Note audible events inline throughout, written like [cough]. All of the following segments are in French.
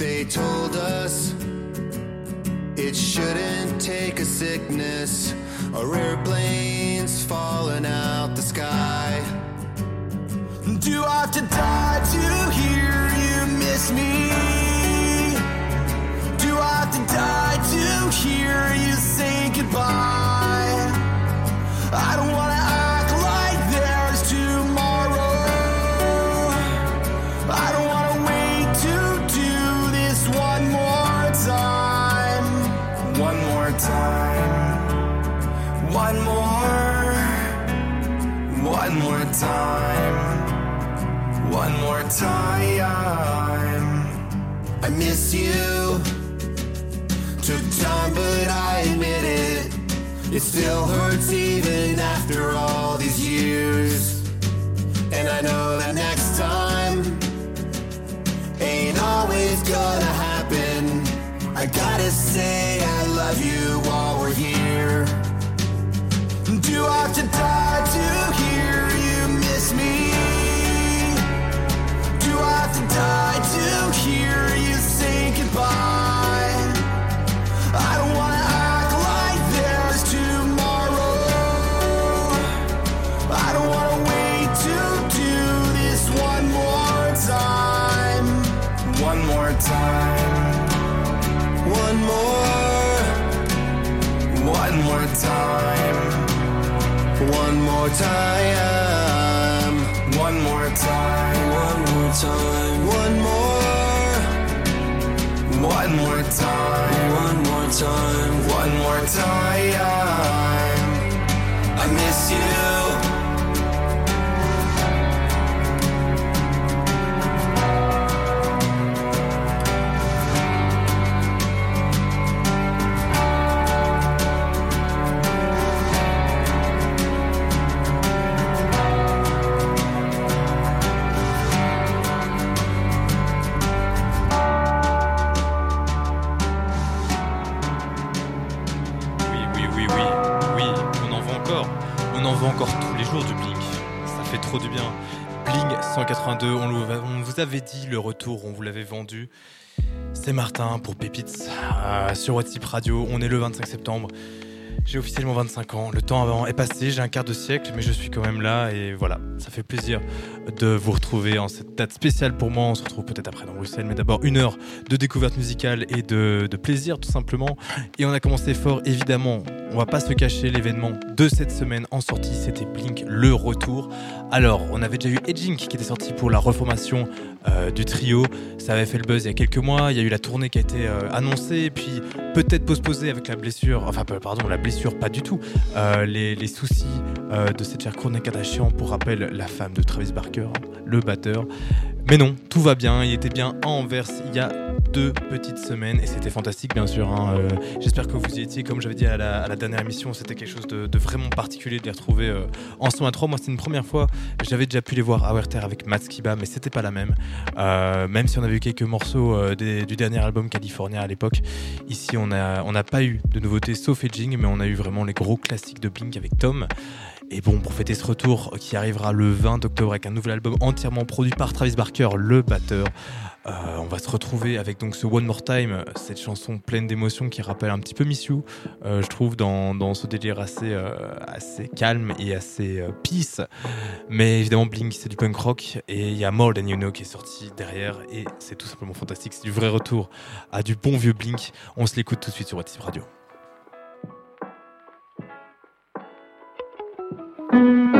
They told us It still hurts even after all these years. And I know that more time. One more time. One more time. One more. One more time. One more time. One more time. Trop du bien. Blink 182, on, vous avait dit le retour, on vous l'avait vendu. C'est Martin pour Pépites euh, sur WhatsApp Radio. On est le 25 septembre. J'ai officiellement 25 ans. Le temps avant est passé, j'ai un quart de siècle, mais je suis quand même là et voilà, ça fait plaisir de vous retrouver en cette date spéciale pour moi. On se retrouve peut-être après dans Bruxelles, mais d'abord une heure de découverte musicale et de plaisir tout simplement. Et on a commencé fort, évidemment. On va pas se cacher, l'événement de cette semaine en sortie, c'était Blink, le retour. Alors, on avait déjà eu Edging qui était sorti pour la reformation euh, du trio. Ça avait fait le buzz il y a quelques mois. Il y a eu la tournée qui a été euh, annoncée, puis peut-être postposée avec la blessure. Enfin, pardon, la blessure, pas du tout. Euh, les, soucis de cette chère Kourtney Kardashian, pour rappel, la femme de Travis Barker, le batteur. Mais non, tout va bien. Il était bien à Anvers il y a deux petites semaines et c'était fantastique, bien sûr. hein. Euh, J'espère que vous y étiez. Comme j'avais dit à la, dernière émission, c'était quelque chose de, vraiment particulier de les retrouver euh, en son à trois. Moi, c'est une première fois. J'avais déjà pu les voir à Werther avec Matt Skiba, mais c'était pas la même. Euh, même si on avait eu quelques morceaux du dernier album California à l'époque, ici on n'a on n'a pas eu de nouveautés sauf Edging, mais on a eu vraiment les gros classiques de Blink avec Tom. Et bon, pour fêter ce retour qui arrivera le 20 octobre avec un nouvel album entièrement produit par Travis Barker, le batteur, euh, on va se retrouver avec donc ce One More Time, cette chanson pleine d'émotions qui rappelle un petit peu Miss You, euh, je trouve, dans, dans ce délire assez, euh, assez calme et assez peace. Mais évidemment, Blink, c'est du punk rock et il y a More Than You Know qui est sorti derrière et c'est tout simplement fantastique. C'est du vrai retour à du bon vieux Blink. On se l'écoute tout de suite sur WhatsApp Radio. Oui,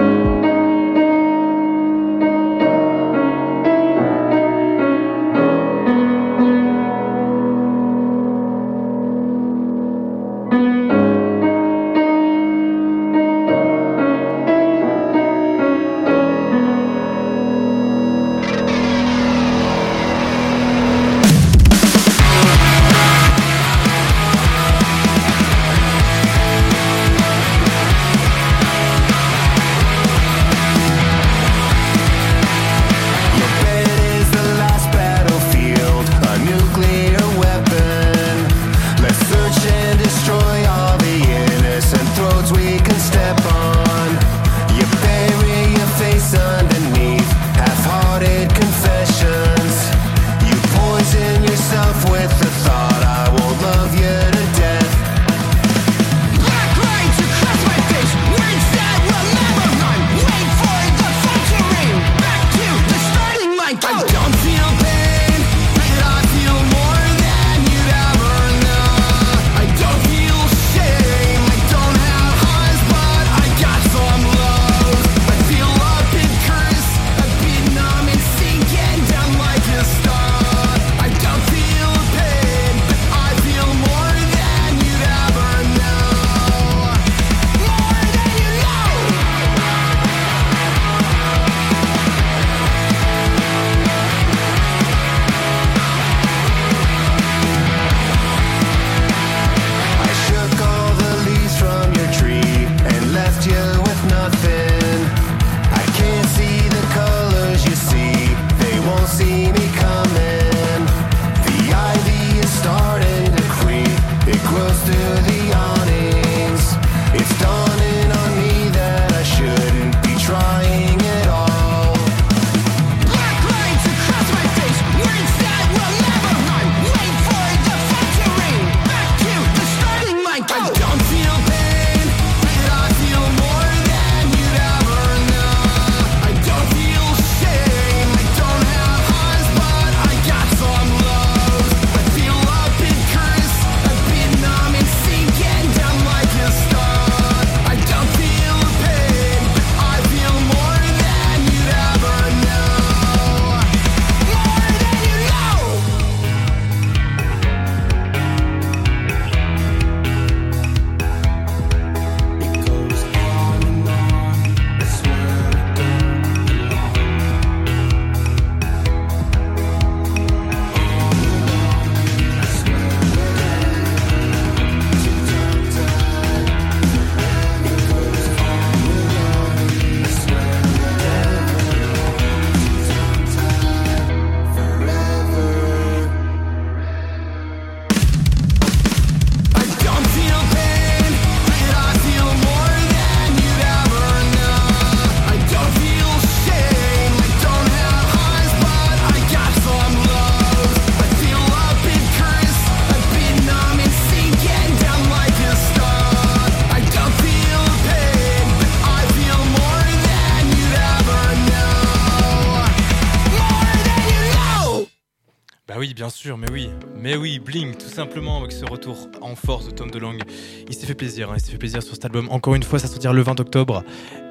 tout simplement, avec ce retour en force de Tom DeLonge. Il s'est fait plaisir, hein, il s'est fait plaisir sur cet album. Encore une fois, ça sortira le 20 octobre.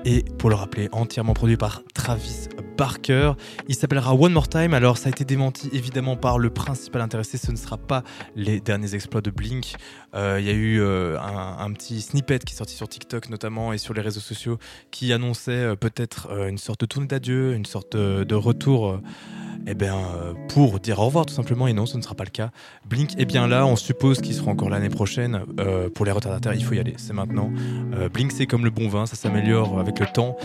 Et pour le rappeler, entièrement produit par Travis Barker. Il s'appellera One More Time. Alors, ça a été démenti évidemment par le principal intéressé. Ce ne sera pas les derniers exploits de Blink. Euh, il y a eu euh, un, petit snippet qui est sorti sur TikTok notamment et sur les réseaux sociaux qui annonçait euh, peut-être une sorte de tournée d'adieu, une sorte de retour eh bien, euh, pour dire au revoir tout simplement, et non, ce ne sera pas le cas. Blink est bien là, on suppose qu'il sera encore l'année prochaine. Euh, pour les retardataires, il faut y aller, c'est maintenant. Euh, Blink, c'est comme le bon vin, ça s'améliore avec le temps.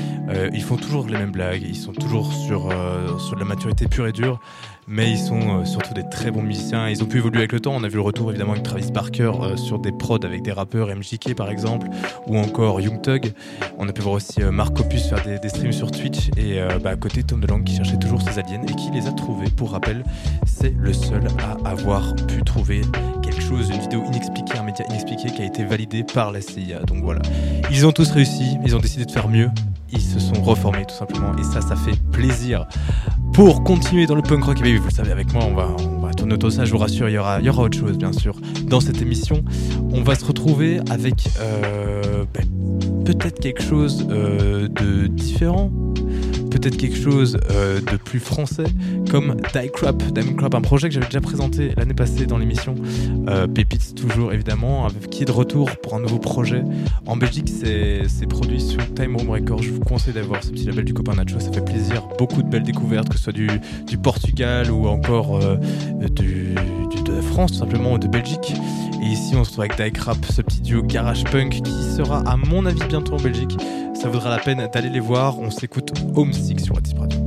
ils font toujours les mêmes blagues, ils sont toujours sur, sur de la maturité pure et dure mais ils sont euh, surtout des très bons musiciens. Ils ont pu évoluer avec le temps. On a vu le retour évidemment avec Travis Barker euh, sur des prods avec des rappeurs, MJK par exemple, ou encore Young Thug. On a pu voir aussi euh, Marc Opus faire des, streams sur Twitch et bah, à côté Tom DeLonge qui cherchait toujours ses aliens et qui les a trouvés. Pour rappel, c'est le seul à avoir pu trouver quelque chose, une vidéo inexpliquée, un média inexpliqué qui a été validé par la CIA. Donc voilà, ils ont tous réussi, ils ont décidé de faire mieux ils se sont reformés tout simplement. Et ça ça fait plaisir. Pour continuer dans le punk rock, et vous le savez avec moi, on va, on va tourner autour de ça, je vous rassure, il y, aura, il y aura autre chose bien sûr dans cette émission. On va se retrouver avec euh, ben, peut-être quelque chose euh, de différent peut-être quelque chose euh, de plus français, comme Die Crap, Crap, un projet que j'avais déjà présenté l'année passée dans l'émission. Euh, Pépites toujours évidemment, qui est de retour pour un nouveau projet. En Belgique, c'est produit sur Time Room Records. Je vous conseille d'avoir ce petit label du copain Nacho, ça fait plaisir. Beaucoup de belles découvertes, que ce soit du, du Portugal ou encore euh, du, de France tout simplement, ou de Belgique. Et ici, on se retrouve avec Die Crap, ce petit duo garage punk qui sera à mon avis bientôt en Belgique ça vaudra la peine d'aller les voir. On s'écoute Homesick sur Radio.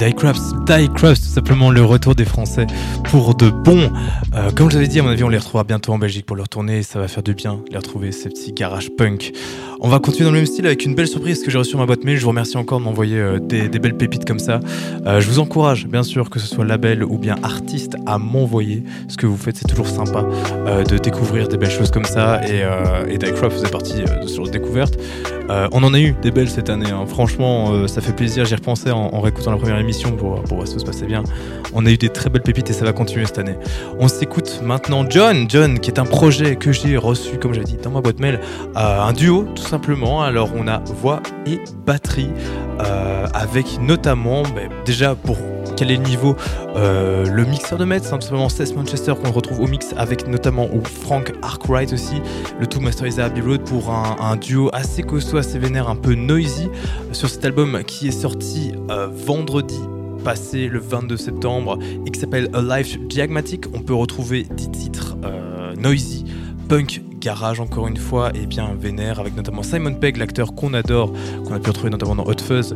Bah oui, Diecrafts, Diecrafts, tout simplement le retour des Français pour de bon. Euh, comme je vous avais dit, à mon avis, on les retrouvera bientôt en Belgique pour leur tournée. Ça va faire du bien les retrouver, ces petits garage punk. On va continuer dans le même style avec une belle surprise que j'ai reçue sur ma boîte mail. Je vous remercie encore de m'envoyer euh, des, belles pépites comme ça. Euh, je vous encourage, bien sûr, que ce soit label ou bien artiste, à m'envoyer. Ce que vous faites, c'est toujours sympa de découvrir des belles choses comme ça. Et, et Diecraft faisait partie de ce découverte. on en a eu des belles cette année. Hein. Franchement, ça fait plaisir. J'y repensais en, en réécoutant la première émission pour, pour voir si tout se passait bien. On a eu des très belles pépites et ça va continuer cette année. On s'écoute maintenant John. John, qui est un projet que j'ai reçu, comme j'ai dit, dans ma boîte mail, euh, un duo tout Alors on a voix et batterie, euh, avec notamment, ben, déjà pour quel est le niveau euh, Le mixeur de Metz, hein, simplement Seth Manchester qu'on retrouve au mix avec notamment ou Frank Arkwright aussi, le tout masterisé à Abbey Road pour un, duo assez costaud, assez vénère, un peu noisy sur cet album qui est sorti vendredi passé le 22 septembre et qui s'appelle A Life Diagmatic. On peut retrouver 10 titres euh, noisy, punk garage encore une fois et bien vénère avec notamment Simon Pegg l'acteur qu'on adore qu'on a pu retrouver notamment dans Hot Fuzz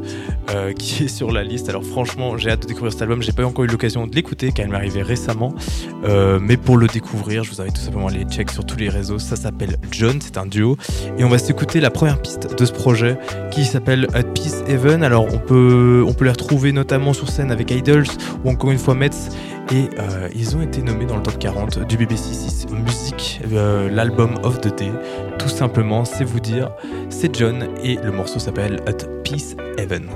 euh, [laughs] qui est sur la liste. Alors franchement j'ai hâte de découvrir cet album. J'ai pas encore eu l'occasion de l'écouter car il m'est arrivé récemment. Euh, mais pour le découvrir je vous invite tout simplement à aller check sur tous les réseaux. Ça s'appelle John c'est un duo. Et on va s'écouter la première piste de ce projet qui s'appelle At Peace Heaven alors on peut on peut les retrouver notamment sur scène avec Idols ou encore une fois Metz et euh, ils ont été nommés dans le top 40 du BBC 6 Music, euh, l'album of the day. Tout simplement, c'est vous dire, c'est John et le morceau s'appelle At Peace Heaven.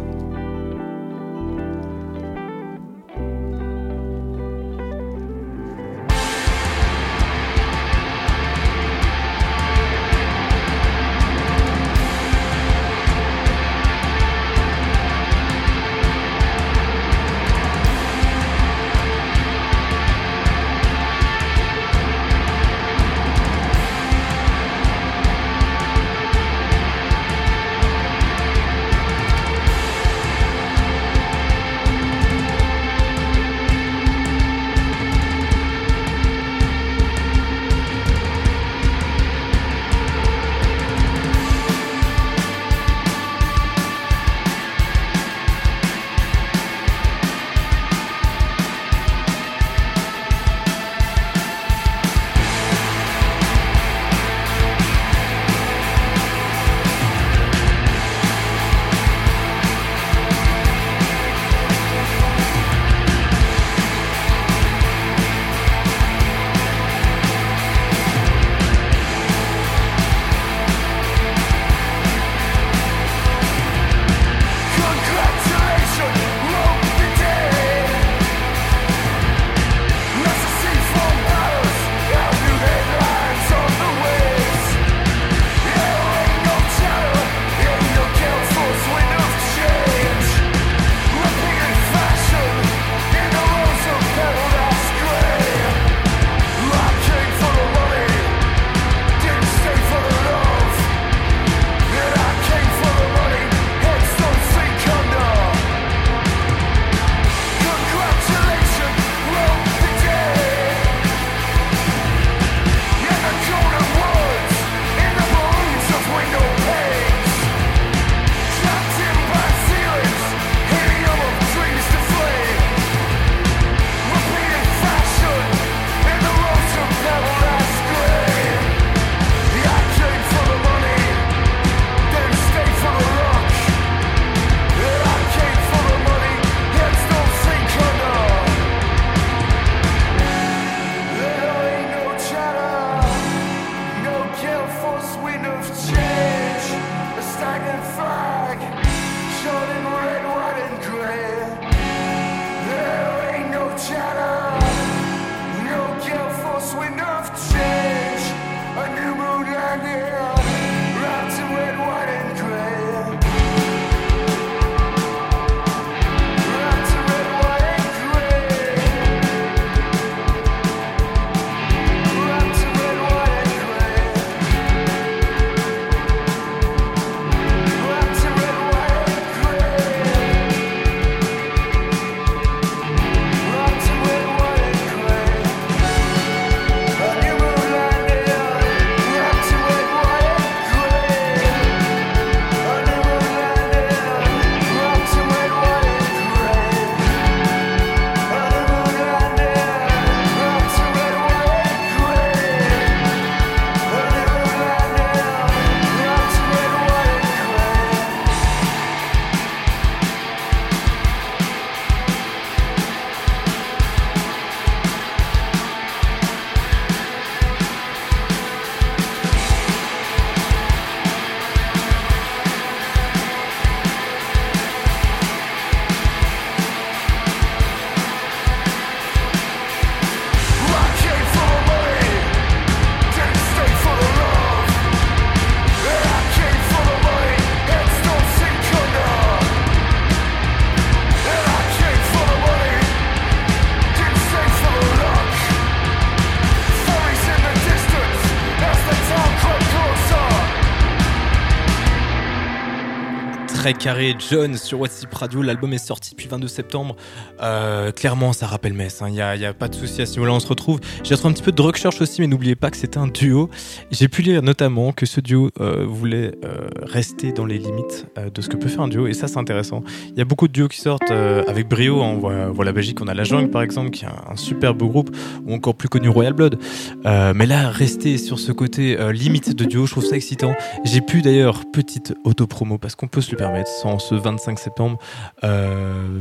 Très carré. John sur WhatsApp Radio, l'album est sorti depuis 22 septembre. Euh, clairement, ça rappelle Metz. Il hein. n'y a, pas de souci à ce niveau-là, on se retrouve. J'ai retrouvé un petit peu de recherche aussi, mais n'oubliez pas que c'était un duo. J'ai pu lire notamment que ce duo euh, voulait euh, rester dans les limites de ce que peut faire un duo, et ça, c'est intéressant. Il y a beaucoup de duos qui sortent avec brio. Hein. On voit, la Belgique, on a La Jungle par exemple, qui est un, super beau groupe, ou encore plus connu Royal Blood. mais là, rester sur ce côté limite de duo, je trouve ça excitant. J'ai pu d'ailleurs, petite auto-promo, parce qu'on peut se le permettre, sans ce 25 septembre,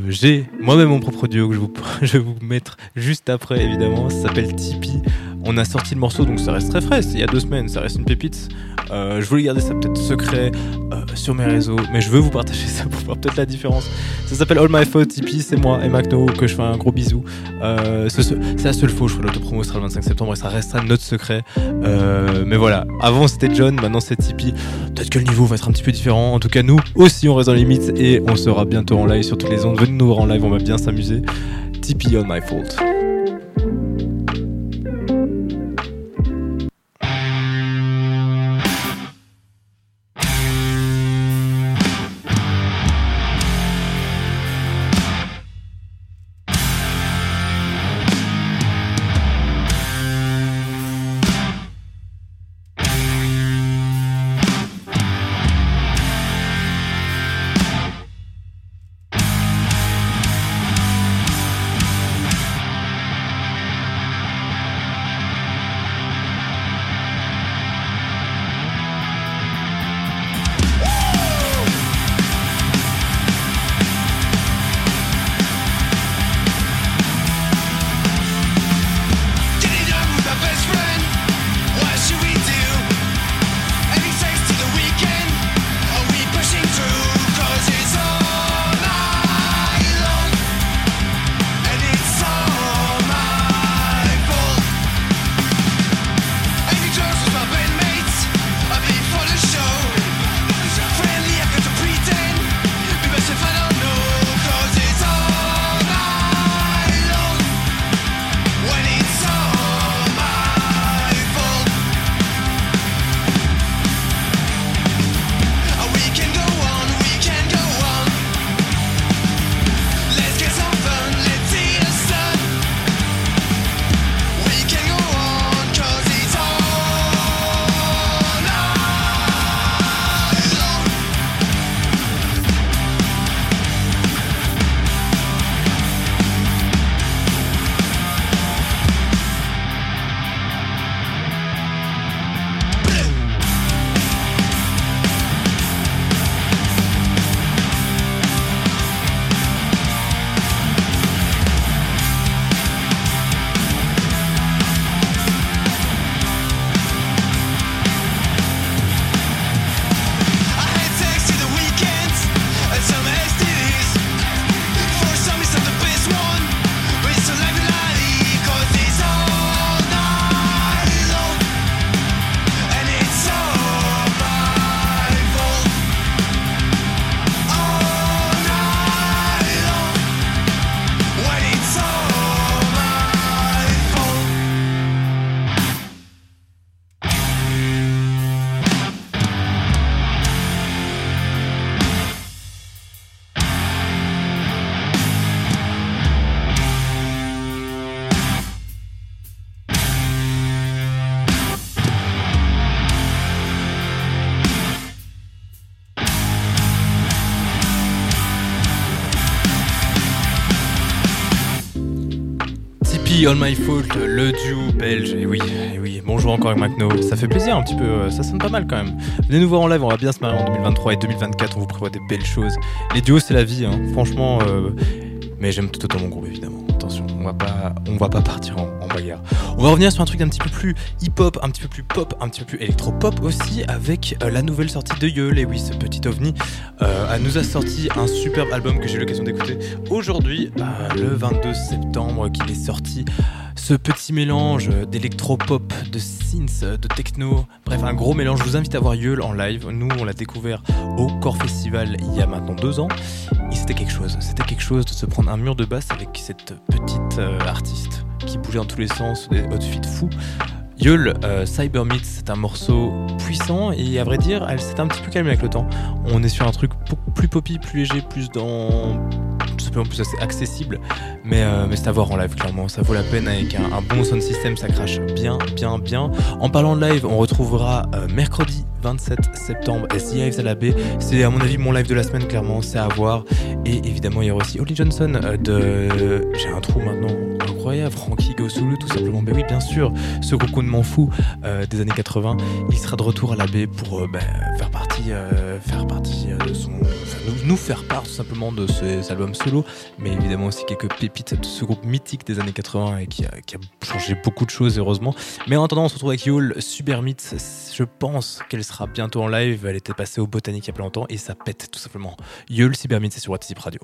j'ai moi-même mon propre duo que je, vous, [laughs] je vais vous mettre juste après, évidemment. Ça s'appelle Tipeee. On a sorti le morceau, donc ça reste très frais. Il y a deux semaines, ça reste une pépite. Euh, je voulais garder ça peut-être secret euh, sur mes réseaux, mais je veux vous partager [laughs] ça pour voir peut-être la différence. Ça s'appelle All My Fault Tipeee, c'est moi et Macno que je fais un gros bisou. Euh, c'est la seule où je ferai l'autopromo sera le 25 septembre et ça restera notre secret. mais voilà, avant c'était John, maintenant c'est Tipeee. Peut-être que le niveau va être un petit peu différent. En tout cas, nous aussi on reste dans les limites et on sera bientôt en live sur toutes les ondes. Venez nous voir en live, on va bien s'amuser. Tipeee All My Fault. All My Fault, le duo belge. Et oui, et oui, bonjour encore avec Macno. Ça fait plaisir un petit peu, euh, ça sonne pas mal quand même. Venez nous voir en live, on va bien se marrer en 2023 et 2024, on vous prévoit des belles choses. Les duos, c'est la vie, hein. franchement. Euh, mais j'aime tout autant mon groupe évidemment. Attention, on va pas, on va pas partir en, On va revenir sur un truc un petit peu plus hip-hop, un petit peu plus pop, un petit peu plus électro-pop aussi, avec euh, la nouvelle sortie de Yeul. Et oui, ce petit ovni euh, nous a sorti un superbe album que j'ai eu l'occasion d'écouter aujourd'hui, euh, le 22 septembre, qu'il est sorti ce petit mélange d'électro-pop, de synth, de techno, bref un gros mélange. Je vous invite à voir Yeul en live. Nous, on l'a découvert au Core Festival il y a maintenant deux ans. Et c'était quelque chose. C'était quelque chose de se prendre un mur de basse avec cette petite artiste qui bougeait dans tous les sens, des outfits fous. Yule, euh, Cyber Meat, c'est un morceau puissant et à vrai dire, elle s'est un petit peu calmée avec le temps. On est sur un truc plus poppy, plus léger, plus dans simplement plus accessible. Mais, euh, mais c'est à voir en live, clairement. Ça vaut la peine avec un, bon sound system, ça crache bien, bien, bien. En parlant de live, on retrouvera euh, mercredi 27 septembre SDIves à la baie. C'est à mon avis mon live de la semaine, clairement, c'est à voir. Et évidemment, il y aura aussi Holly Johnson de. J'ai un trou maintenant incroyable, Frankie Gosulu, tout simplement. Mais oui, bien sûr, ce m'en fou euh, des années 80, il sera de retour à la baie pour ben, faire partie, faire partie de son. nous, faire part tout simplement de ses albums solo, mais évidemment aussi quelques pépites de ce groupe mythique des années 80 et qui a, changé beaucoup de choses, heureusement. Mais en attendant, on se retrouve avec Yule, Super Myth. Je pense qu'elle sera bientôt en live. Elle était passée au Botanique il y a pas longtemps et ça pète tout simplement. Yule, Myth, c'est sur WhatsApp Radio.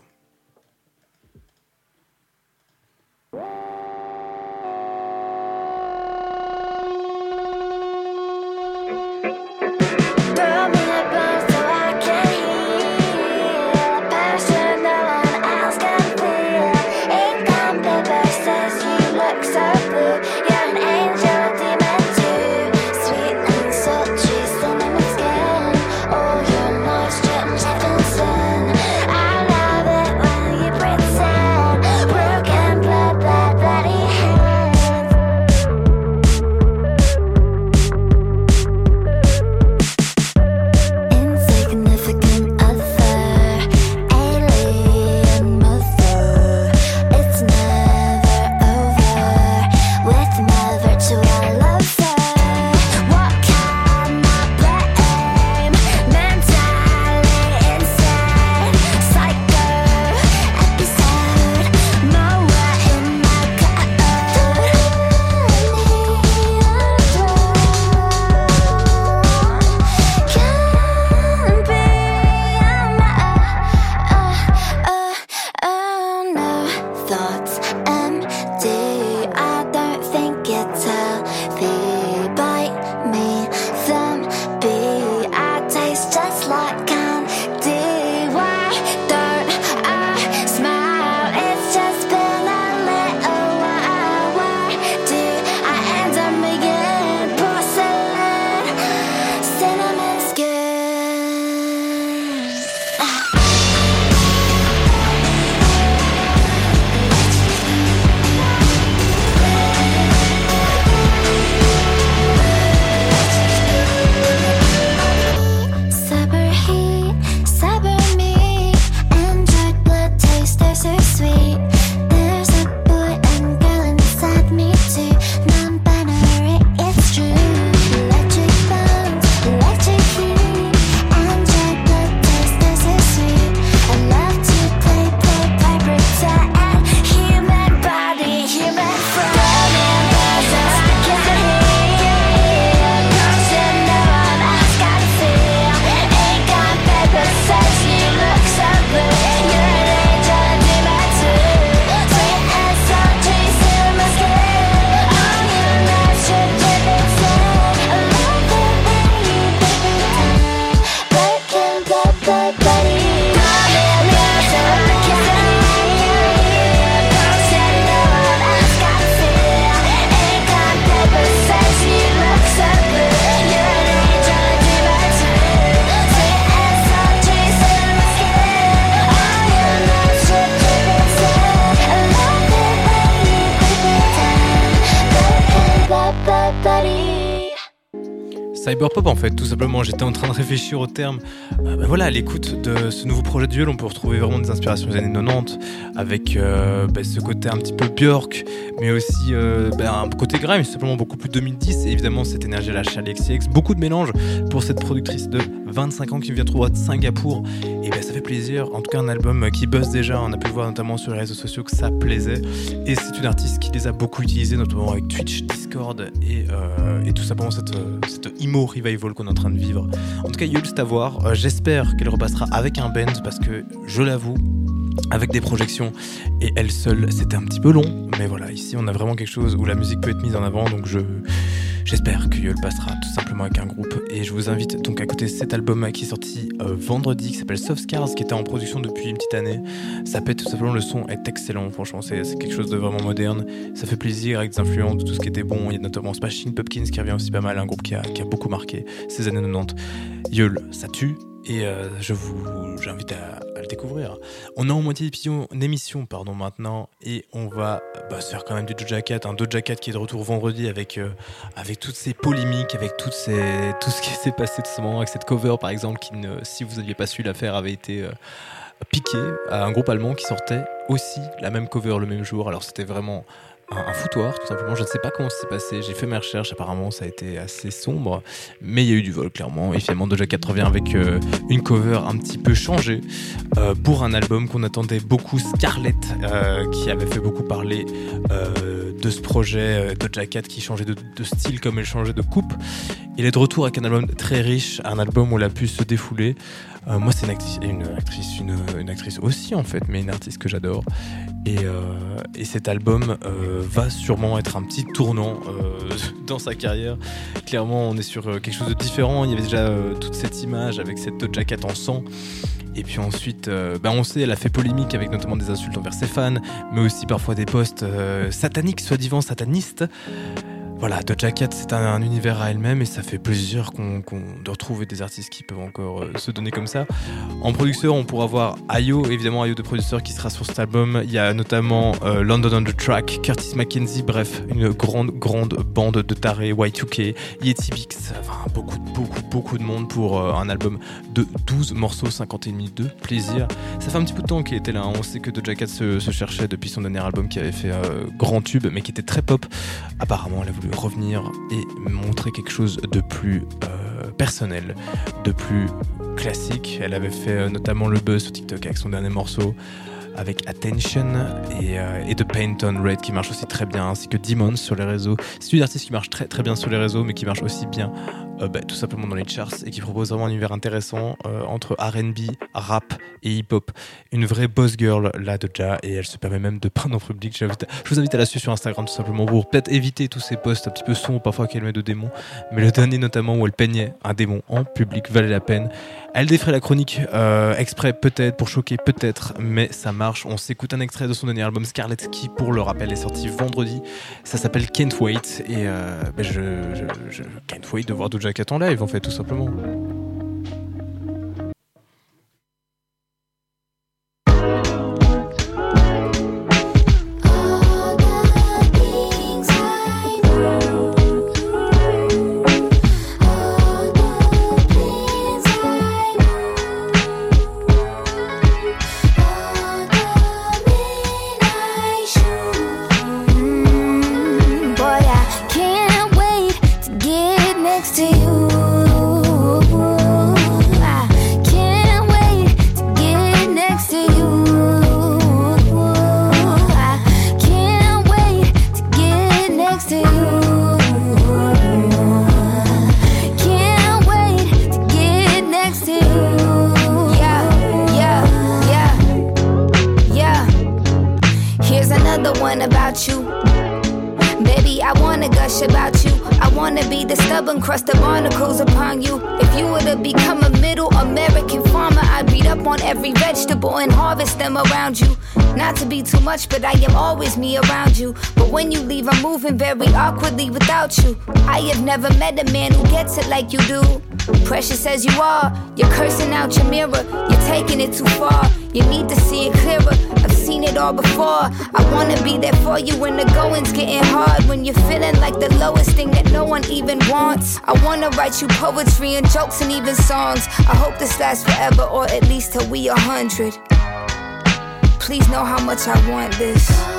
Cyberpop en fait, tout simplement. J'étais en train de réfléchir au terme. Euh, bah voilà, l'écoute de ce nouveau projet de duel, on peut retrouver vraiment des inspirations des années 90 avec euh, bah, ce côté un petit peu Björk, mais aussi euh, bah, un côté grime, simplement beaucoup plus 2010 et évidemment cette énergie à la X. Beaucoup de mélange pour cette productrice de 25 ans qui vient trouver de Singapour. Et ben ça fait plaisir. En tout cas, un album qui buzz déjà. On a pu voir notamment sur les réseaux sociaux que ça plaisait. Et c'est une artiste qui les a beaucoup utilisés, notamment avec Twitch, Discord et, tout simplement cette, cette emo revival qu'on est en train de vivre. En tout cas, Yul, c'est à voir. Euh, j'espère qu'elle repassera avec un band parce que je l'avoue, avec des projections et elle seule c'était un petit peu long mais voilà ici on a vraiment quelque chose où la musique peut être mise en avant donc je j'espère que Yol passera tout simplement avec un groupe et je vous invite donc à côté cet album qui est sorti euh, vendredi qui s'appelle Soft Scars qui était en production depuis une petite année. Ça pète tout simplement le son est excellent franchement c'est quelque chose de vraiment moderne. Ça fait plaisir avec des influences tout ce qui était bon il y a notamment Smashing Pumpkins qui revient aussi pas mal un groupe qui a, qui a beaucoup marqué ces années 90 Yol ça tue et euh, je vous j'invite à, le découvrir. On est en moitié d'émission pardon maintenant et on va bah, se faire quand même du Doja Cat, un Doja Cat qui est de retour vendredi avec euh, avec toutes ces polémiques, avec tout ce qui [laughs] s'est passé tout ce moment avec cette cover par exemple qui si vous aviez pas su l'affaire avait été euh, piqué à un groupe allemand qui sortait aussi la même cover le même jour. Alors c'était vraiment un, foutoir, tout simplement. Je ne sais pas comment ça s'est passé. J'ai fait mes recherches. Apparemment, ça a été assez sombre. Mais il y a eu du vol, clairement. Et finalement, Doja Cat revient avec euh, une cover un petit peu changée euh, pour un album qu'on attendait beaucoup. Scarlett, euh, qui avait fait beaucoup parler de ce projet Doja Cat qui changeait de, de, style comme elle changeait de coupe. Il est de retour avec un album très riche, un album où elle a pu se défouler. Euh, moi, c'est une actrice, une actrice, aussi en fait, mais une artiste que j'adore. Et, euh, et, cet album euh, va sûrement être un petit tournant [laughs] dans sa carrière. Clairement, on est sur quelque chose de différent. Il y avait déjà toute cette image avec cette jaquette en sang. Et puis ensuite, bah on sait, elle a fait polémique avec notamment des insultes envers ses fans, mais aussi parfois des posts sataniques, soi-disant satanistes. Voilà, Doja Cat, c'est un, un, univers à elle-même et ça fait plaisir qu'on qu de retrouver des artistes qui peuvent encore euh, se donner comme ça. En producteur, on pourra voir Ayo, évidemment Ayo de producteur qui sera sur cet album. Il y a notamment euh, London on the Track, Curtis McKenzie, bref, une grande, grande bande de tarés, Y2K, Yeti Bix, enfin beaucoup, beaucoup, beaucoup de monde pour euh, un album de 12 morceaux, 51 minutes de plaisir. Ça fait un petit peu de temps qu'il était là, hein. on sait que Doja Cat se, se, cherchait depuis son dernier album qui avait fait grand tube, mais qui était très pop. Apparemment, elle a voulu revenir et montrer quelque chose de plus euh, personnel, de plus classique. Elle avait fait euh, notamment le buzz sur TikTok avec son dernier morceau avec Attention et, euh, et The Paint on Red qui marche aussi très bien, ainsi que Demons sur les réseaux. C'est une artiste qui marche très très bien sur les réseaux, mais qui marche aussi bien euh, bah, tout simplement dans les charts et qui propose vraiment un univers intéressant euh, entre RB, rap et hip-hop. Une vraie boss girl là déjà, et elle se permet même de peindre en public. Je vous invite à la suivre sur Instagram tout simplement pour peut-être éviter tous ces posts un petit peu sombres parfois qu'elle met de démons. Mais le dernier notamment où elle peignait un démon en public valait la peine. Elle défrait la chronique euh, exprès peut-être pour choquer peut-être, mais ça marche. On s'écoute un extrait de son dernier album Scarlett qui, pour le rappel, est sorti vendredi. Ça s'appelle Can't Wait et euh, ben je, can't wait de voir Doja Cat en live en fait tout simplement. A man who gets it like you do. Precious as you are, you're cursing out your mirror. You're taking it too far. You need to see it clearer. I've seen it all before. I wanna be there for you when the going's getting hard. When you're feeling like the lowest thing that no one even wants. I wanna write you poetry and jokes and even songs. I hope this lasts forever, or at least till we a hundred. Please know how much I want this.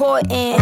Important.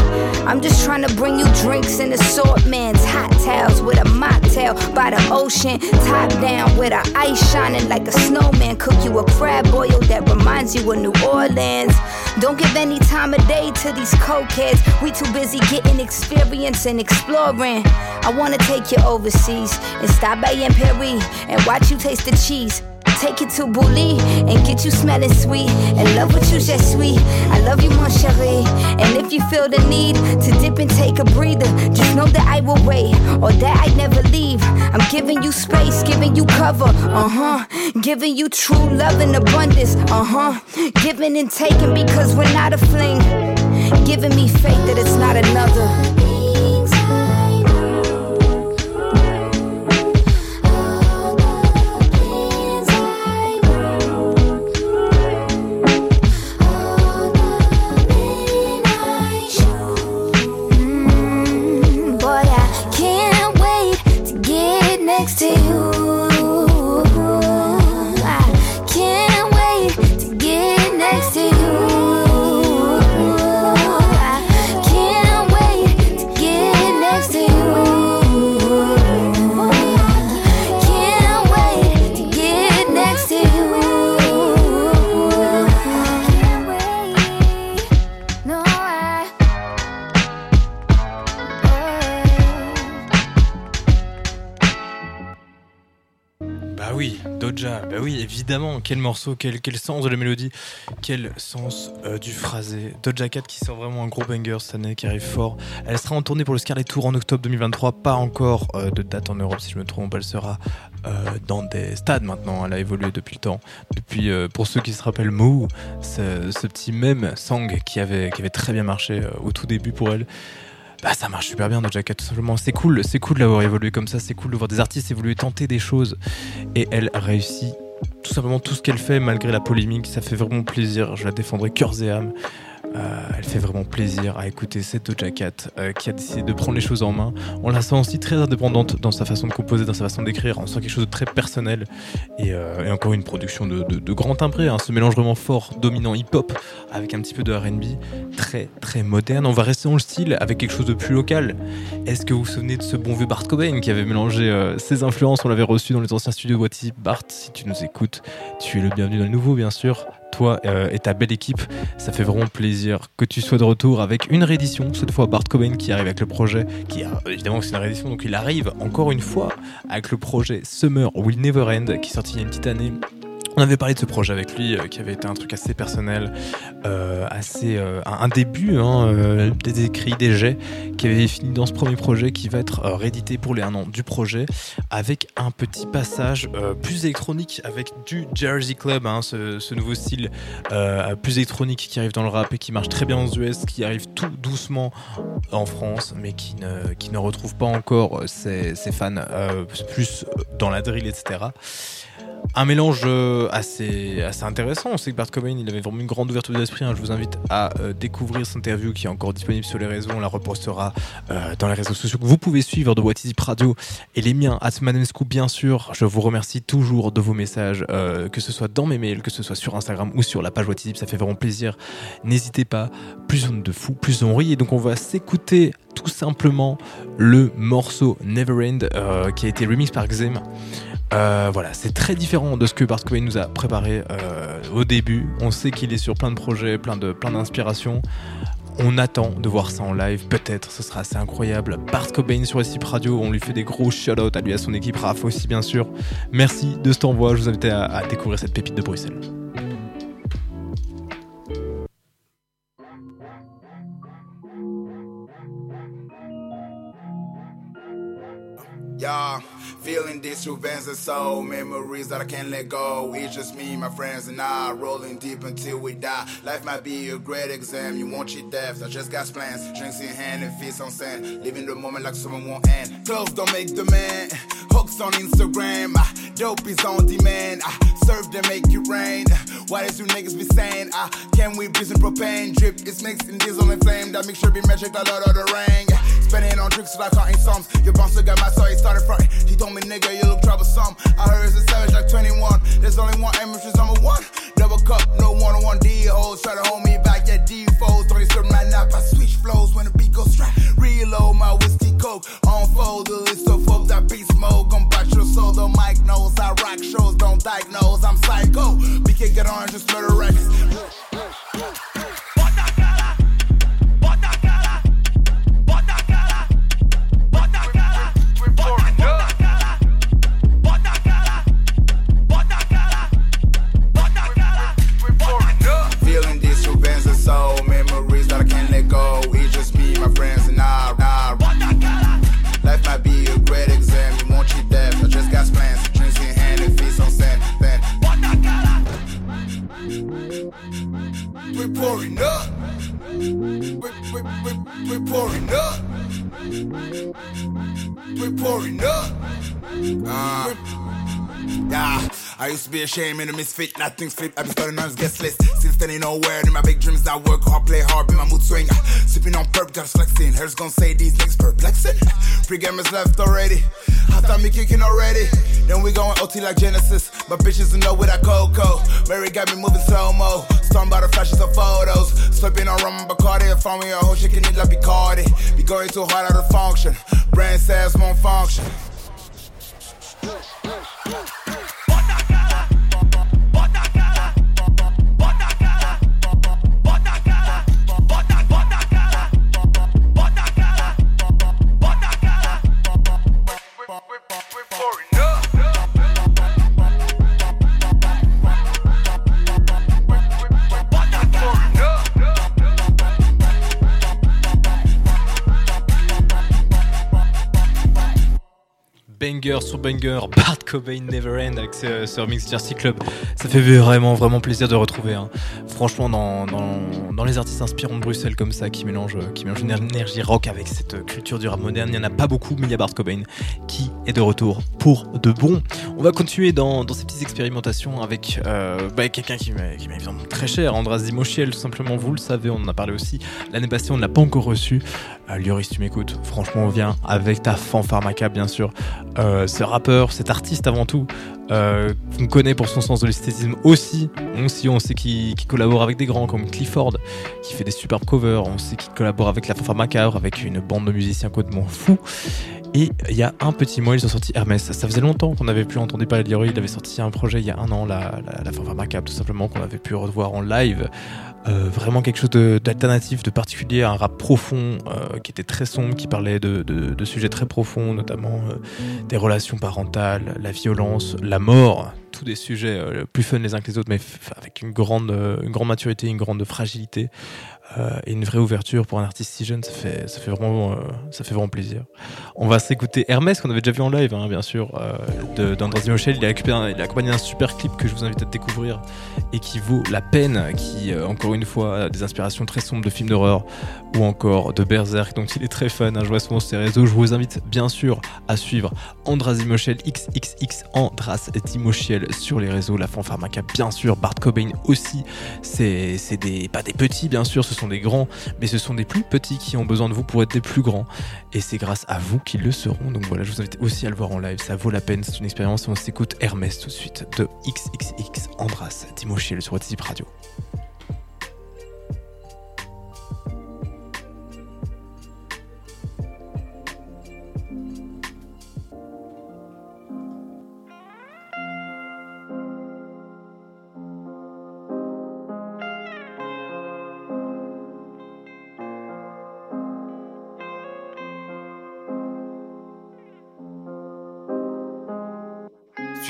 I'm just trying to bring you drinks and assortments, hot towels with a mocktail by the ocean, top down with a ice shining like a snowman. Cook you a crab boil that reminds you of New Orleans. Don't give any time of day to these cokeheads. We too busy getting experience and exploring. I wanna take you overseas and stop by in Paris and watch you taste the cheese. Take you to Bouli and get you smelling sweet. And love what you just sweet. I love you, mon chéri. And if you feel the need to dip and take a breather, just know that I will wait or that I never leave. I'm giving you space, giving you cover, uh huh. Giving you true love and abundance, uh huh. Giving and taking because we're not a fling. Giving me faith that it's not another. Évidemment, quel morceau, quel, quel sens de la mélodie, quel sens euh, du phrasé. Doja Cat qui sort vraiment un gros banger cette année, qui arrive fort. Elle sera en tournée pour le Scarlet Tour en octobre 2023, pas encore euh, de date en Europe si je me trompe, elle sera euh, dans des stades maintenant, elle a évolué depuis le temps. Depuis, pour ceux qui se rappellent Moo, ce, petit même song qui avait, qui avait très bien marché au tout début pour elle bah ça marche super bien Doja Cat tout simplement. C'est cool, c'est cool d'avoir évolué comme ça, c'est cool de voir des artistes évoluer, tenter des choses et elle réussit tout simplement tout ce qu'elle fait malgré la polémique, ça fait vraiment plaisir. Je la défendrai cœur et âme. Euh, elle fait vraiment plaisir à écouter cette Doja Cat euh, qui a décidé de prendre les choses en main. On la sent aussi très indépendante dans sa façon de composer, dans sa façon d'écrire. On sent quelque chose de très personnel et, euh, encore une production de, grand timbré. Hein. Ce mélange vraiment fort, dominant hip-hop avec un petit peu de RB, très très moderne. On va rester dans le style avec quelque chose de plus local. Est-ce que vous vous souvenez de ce bon vieux Bart Cobain qui avait mélangé ses influences? On l'avait reçu dans les anciens studios de Bart, si tu nous écoutes, tu es le bienvenu dans le nouveau, bien sûr toi euh, et ta belle équipe. Ça fait vraiment plaisir que tu sois de retour avec une réédition, cette fois Bart Cobain qui arrive avec le projet, qui a, évidemment c'est une réédition, donc il arrive encore une fois avec le projet Summer Will Never End qui est sorti il y a une petite année on avait parlé de ce projet avec lui, euh, qui avait été un truc assez personnel, euh, assez euh, un, début, hein, des écrits, des jets, qui avait fini dans ce premier projet, qui va être réédité pour les un an du projet, avec un petit passage plus électronique, avec du Jersey Club, hein, ce, nouveau style plus électronique qui arrive dans le rap et qui marche très bien aux US, qui arrive tout doucement en France, mais qui ne, retrouve pas encore ses, ses fans plus dans la drill, etc un mélange euh, assez, assez intéressant. On sait que Bart Cobain, il avait vraiment une grande ouverture d'esprit. Hein. Je vous invite à euh, découvrir cette interview qui est encore disponible sur les réseaux. On la repostera euh, dans les réseaux sociaux que vous pouvez suivre de What Radio et les miens, at Scoop, bien sûr. Je vous remercie toujours de vos messages, que ce soit dans mes mails, que ce soit sur Instagram ou sur la page What Ça fait vraiment plaisir. N'hésitez pas. Plus on de fou, plus on rit. Et donc, on va s'écouter tout simplement le morceau Never End qui a été remix par Xem. Euh, voilà, c'est très différent de ce que Bart Cobain nous a préparé euh, au début. On sait qu'il est sur plein de projets, plein de plein d'inspirations. On attend de voir ça en live, peut-être, ce sera assez incroyable. Bart Cobain sur SIP Radio, on lui fait des gros shout-out à lui, à son équipe, Raph aussi bien sûr. Merci de cet envoi, je vous invite à découvrir cette pépite de Bruxelles. Feeling this revenge and soul. Memories that I can't let go. It's just me, my friends, and I. Rolling deep until we die. Life might be a great exam. You your death. I just got plans. Drinks in hand and feast on sand. Living the moment like someone won't end. Clothes don't make the man. Hooks on Instagram. Ah, dope is on demand. I ah, serve to make it rain. Why does you niggas be saying? I can we breathe propane? Drip is mixed in diesel and flame. That make sure be magic a lot of the rain. Spending on drinks like counting sums. Your bouncer got my soul, he started front. He told me, me, nigga, you look troublesome. I heard it's a savage like 21. There's only one aim, which number one. Double cup, no one on one D holes. Try to hold me back, yeah, D foes. Don't disturb my nap. I switch flows when the beat goes strap. Reload my whiskey coke. Unfold the list of folks that beat smoke. I'm back your soul, the mic knows. I rock shows, don't diagnose. I'm psycho. BK, get on, just murder record. I used to be ashamed and a misfit. Now things flip. I've been starting on this guest list. Since then, ain't nowhere. In my big dreams, I work hard, play hard, be my mood swing. Sipping on purp, just flexing. Here's gonna say these niggas perplexing. Pre-gamers left already. I thought me kicking already. Then we going OT like Genesis. My bitches know with that cocoa. Mary got me moving slow mo. Storm by the flashes of photos. Slipping on rum and Bacardi. If I'm a whole shit, need like Bacardi. Be going too hard out of function. Brain cells won't function. Banger sur banger, Bart Cobain Never End avec ce, ce remix Jersey Club. Ça fait vraiment, vraiment plaisir de retrouver. hein. Franchement, dans, dans artistes inspirants de Bruxelles comme ça, qui mélangent, qui mélangent une énergie rock avec cette culture du rap moderne, il n'y en a pas beaucoup, mais il y a Bart Cobain qui est de retour pour de bon. On va continuer dans, ces petites expérimentations avec euh, bah, quelqu'un qui m'est évidemment très cher, Andras Dimochiel, tout simplement, vous le savez, on en a parlé aussi. L'année passée, on ne l'a pas encore reçu. Euh, Lioris, tu m'écoutes. Franchement, on vient avec ta fanfare bien sûr. Euh, ce rappeur, cet artiste avant tout, euh, qu'on connaît pour son sens de l'esthétisme aussi. On, on sait qu'il collabore avec des grands comme Clifford, qui fait des superbes covers. On sait qu'il collabore avec la fanfare macabre, avec une bande de musiciens complètement fous. Et il y a un petit mois, ils ont sorti Hermès. Ça faisait longtemps qu'on avait pu entendre parler de. Il avait sorti un projet il y a un an, la, la, la macabre, tout simplement, qu'on avait pu revoir en live. Euh, vraiment quelque chose de- d'alternatif, de, particulier, un rap profond euh, qui était très sombre, qui parlait de, de- de sujets très profonds, notamment euh, des relations parentales, la violence, la mort, tous des sujets euh, plus fun les uns que les autres, mais avec une grande, euh, une grande maturité, une grande fragilité euh, et une vraie ouverture pour un artiste si jeune. Ça fait, ça fait vraiment, euh, ça fait vraiment plaisir. On va s'écouter Hermès qu'on avait déjà vu en live, hein, bien sûr, euh, Mochel. Il a, récupéré- il a accompagné un super clip que je vous invite à découvrir et qui vaut la peine, qui, euh, encore une fois, a des inspirations très sombres de films d'horreur ou encore de Berserk, donc il est très fun. hein, je vois souvent sur ses réseaux. Je vous invite bien sûr à suivre Andras Dimochiel, XXX Andras Dimochiel sur les réseaux, la fanfare macabre, bien sûr, Bart Cobain aussi. C'est des, pas des petits, bien sûr, sont des grands, mais ce sont des plus petits qui ont besoin de vous pour être des plus grands. Et c'est grâce à vous qu'ils le seront. Donc voilà, je vous invite aussi à le voir en live, ça vaut la peine, c'est une expérience. On s'écoute Hermès tout de suite de XXX Andras Dimochiel sur WhatsApp Radio.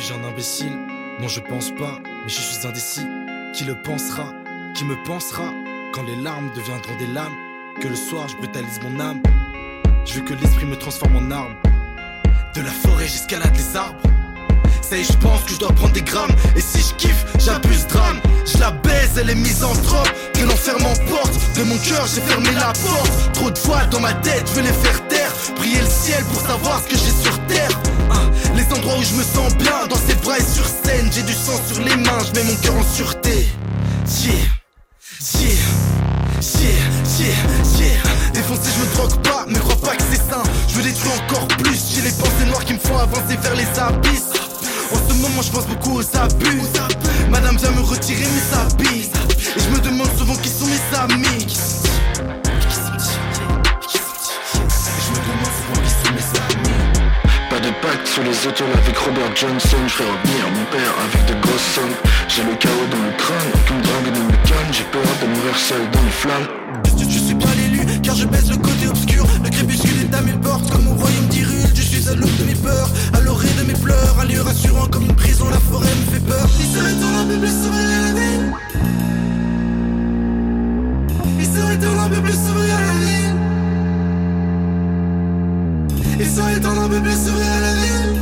Suis-je un imbécile? Non, je pense pas, mais je suis indécis. Qui le pensera? Qui me pensera? Quand les larmes deviendront des lames Que le soir je brutalise mon âme. Je veux que l'esprit me transforme en arme De la forêt j'escalade les arbres. Ça y est, je pense que je dois prendre des grammes. Et si je kiffe, j'abuse drame. Je la baise, elle est mise en trop Que l'enfer m'emporte. De mon cœur, j'ai fermé la porte. Trop de fois dans ma tête, je veux les faire Prier le ciel pour savoir ce que j'ai sur terre. Hein, Les endroits où je me sens bien Dans ses bras et sur scène J'ai du sang sur les mains, je mets mon cœur en sûreté. Yeah, yeah Yeah, yeah, yeah Défoncé, je me drogue pas, mais crois pas que c'est sain. Je veux encore plus J'ai les pensées noires qui me font avancer vers les abysses. En ce moment, je pense beaucoup aux abus. Madame vient me retirer mes habits. Et je me demande souvent qui sont mes amis pacte sous les étoiles avec Robert Johnson. Je ferai revenir mon père avec de grosses sommes. J'ai le chaos dans le crâne, aucune drogue ne me calme. J'ai peur de mourir seul dans les flammes Je suis pas l'élu car je baisse le côté obscur. Le crépuscule est à mes portes comme au royaume d'Irul Je suis à l'aube de mes peurs, à l'orée de mes pleurs. Un lieu rassurant comme une prison, la forêt me fait peur. Il serait un peu plus s'ouvrir la Il serait un peu plus s'ouvrir la Il serait temps un peu plus s'ouvrir à la ville.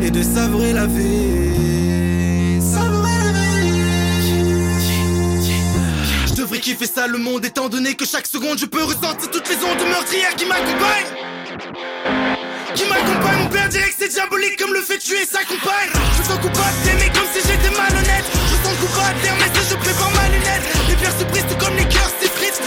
Et de savourer la vie. Savourer la vie. Je devrais kiffer ça le monde étant donné que chaque seconde je peux ressentir toutes les ondes meurtrières qui m'accompagnent. Qui m'accompagne, mon père dirait que c'est diabolique comme le fait tuer sa compagne. Je sens coupable d'aimer comme si j'étais malhonnête. Je sens coupable d'aimer si je prépare ma lunette. Les pierres se brisent comme les cœurs s'effritent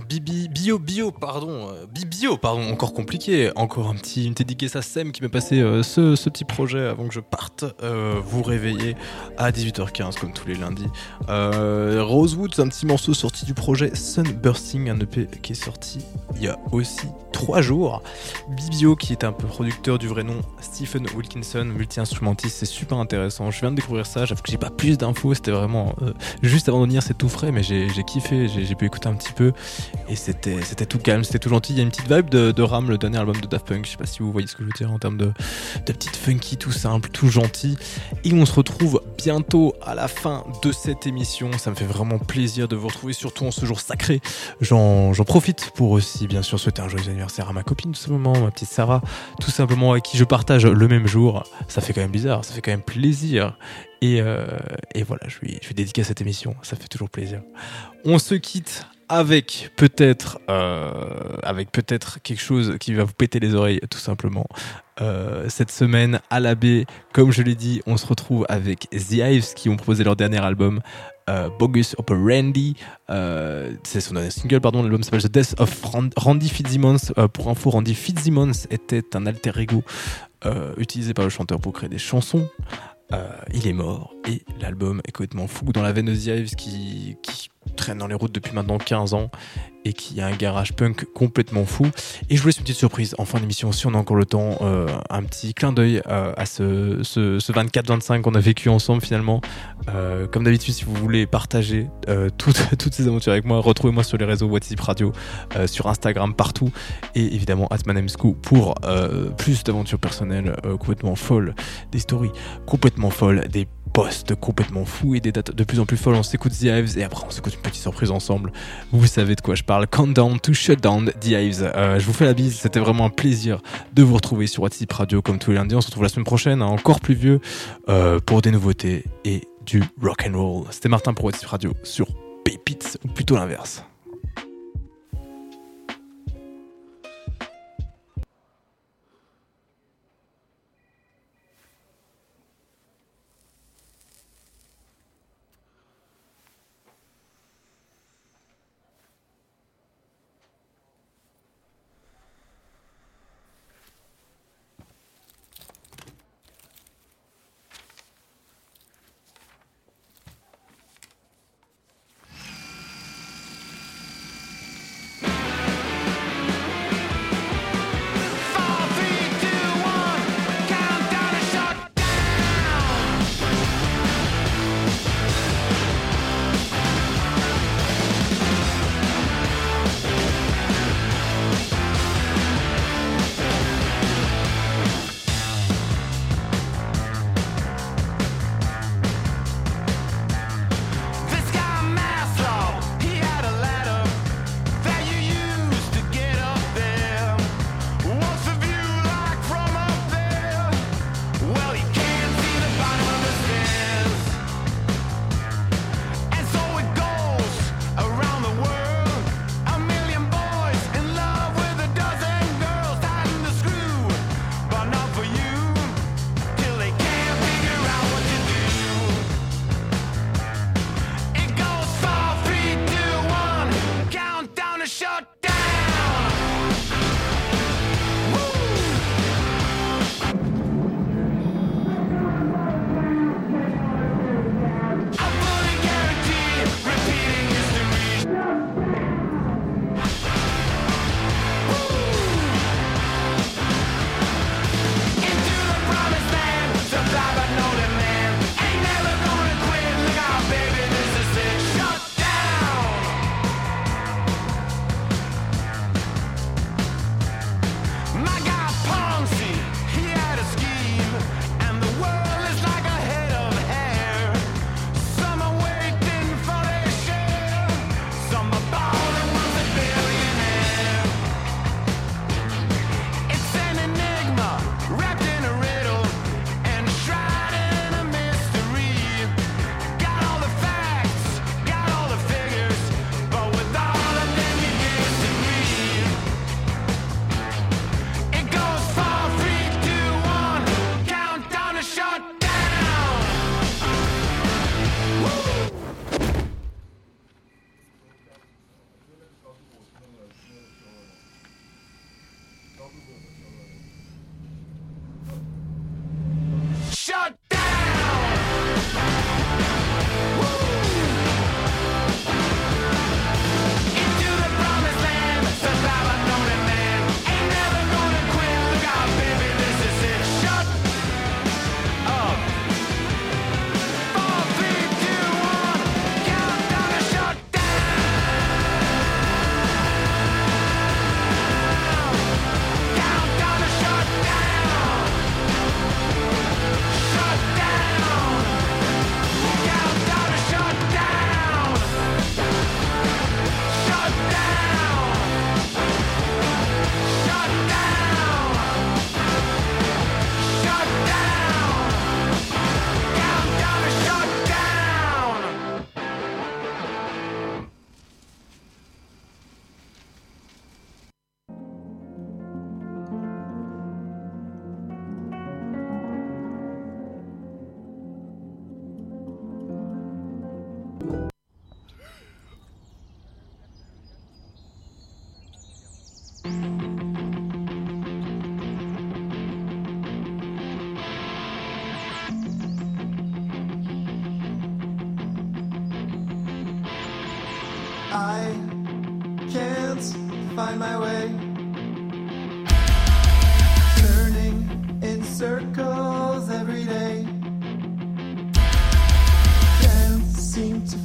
Bibi, Bio, Bio, pardon, Bibio, pardon, encore compliqué. Encore un petit, une dédicace à Sem qui m'a passé euh, ce, ce petit projet avant que je parte euh, vous réveiller à 18h15 comme tous les lundis. Euh, Rosewoods, un petit morceau sorti du projet Sunbursting, un EP qui est sorti il y a aussi trois jours. Bibio, qui est un peu producteur du vrai nom, Stephen Wilkinson, multi-instrumentiste, c'est super intéressant. Je viens de découvrir ça, j'avoue que j'ai pas plus d'infos, c'était vraiment juste avant de venir, c'est tout frais, mais j'ai kiffé, j'ai pu écouter un petit peu et c'était tout calme, c'était tout gentil. Il y a une petite vibe de, de Ram, le dernier album de Daft Punk. Je sais pas si vous voyez ce que je veux dire en termes de, de petites funky, tout simple, tout gentil. Et on se retrouve bientôt à la fin de cette émission. Ça me fait vraiment plaisir de vous retrouver, surtout en ce jour sacré. J'en profite pour aussi, bien sûr, souhaiter un joyeux anniversaire à ma copine, tout simplement, ma petite Sarah, tout simplement avec qui je partage le même jour. Ça fait quand même bizarre, ça fait quand même plaisir. Et, euh, voilà, je lui, je lui cette émission, ça fait toujours plaisir. On se quitte avec peut-être euh, avec peut-être quelque chose qui va vous péter les oreilles tout simplement. Euh, cette semaine à la baie, comme je l'ai dit, on se retrouve avec The Hives qui ont proposé leur dernier album euh, Bogus Operandi. Euh, c'est son dernier single, pardon. L'album s'appelle The Death of Rand- Randy Fitzsimmons. Pour info, Randy Fitzsimmons était un alter ego utilisé par le chanteur pour créer des chansons. Euh, il est mort et l'album est complètement fou. Dans la veine de qui traîne dans les routes depuis maintenant 15 ans et qui a un garage punk complètement fou. Et je vous laisse une petite surprise en fin d'émission, si on a encore le temps, euh, un petit clin d'œil euh, à ce, ce, ce 24-25 qu'on a vécu ensemble finalement. Euh, comme d'habitude, si vous voulez partager [laughs] toutes, ces aventures avec moi, retrouvez-moi sur les réseaux WhatsApp Radio, sur Instagram, partout, et évidemment Atmanemsco pour euh, plus d'aventures personnelles complètement folles, des stories complètement folles, des posts complètement fous et des dates de plus en plus folles. On s'écoute The Hives et après on s'écoute une petite surprise ensemble. Vous savez de quoi je parle. Countdown to Shutdown The Hives. Euh, je vous fais la bise. C'était vraiment un plaisir de vous retrouver sur WhatsApp Radio comme tous les lundis. On se retrouve la semaine prochaine, hein, encore plus vieux, euh, pour des nouveautés et du rock and roll. C'était Martin pour WhatsApp Radio sur Pépites ou plutôt l'inverse.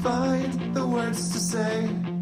Find the words to say.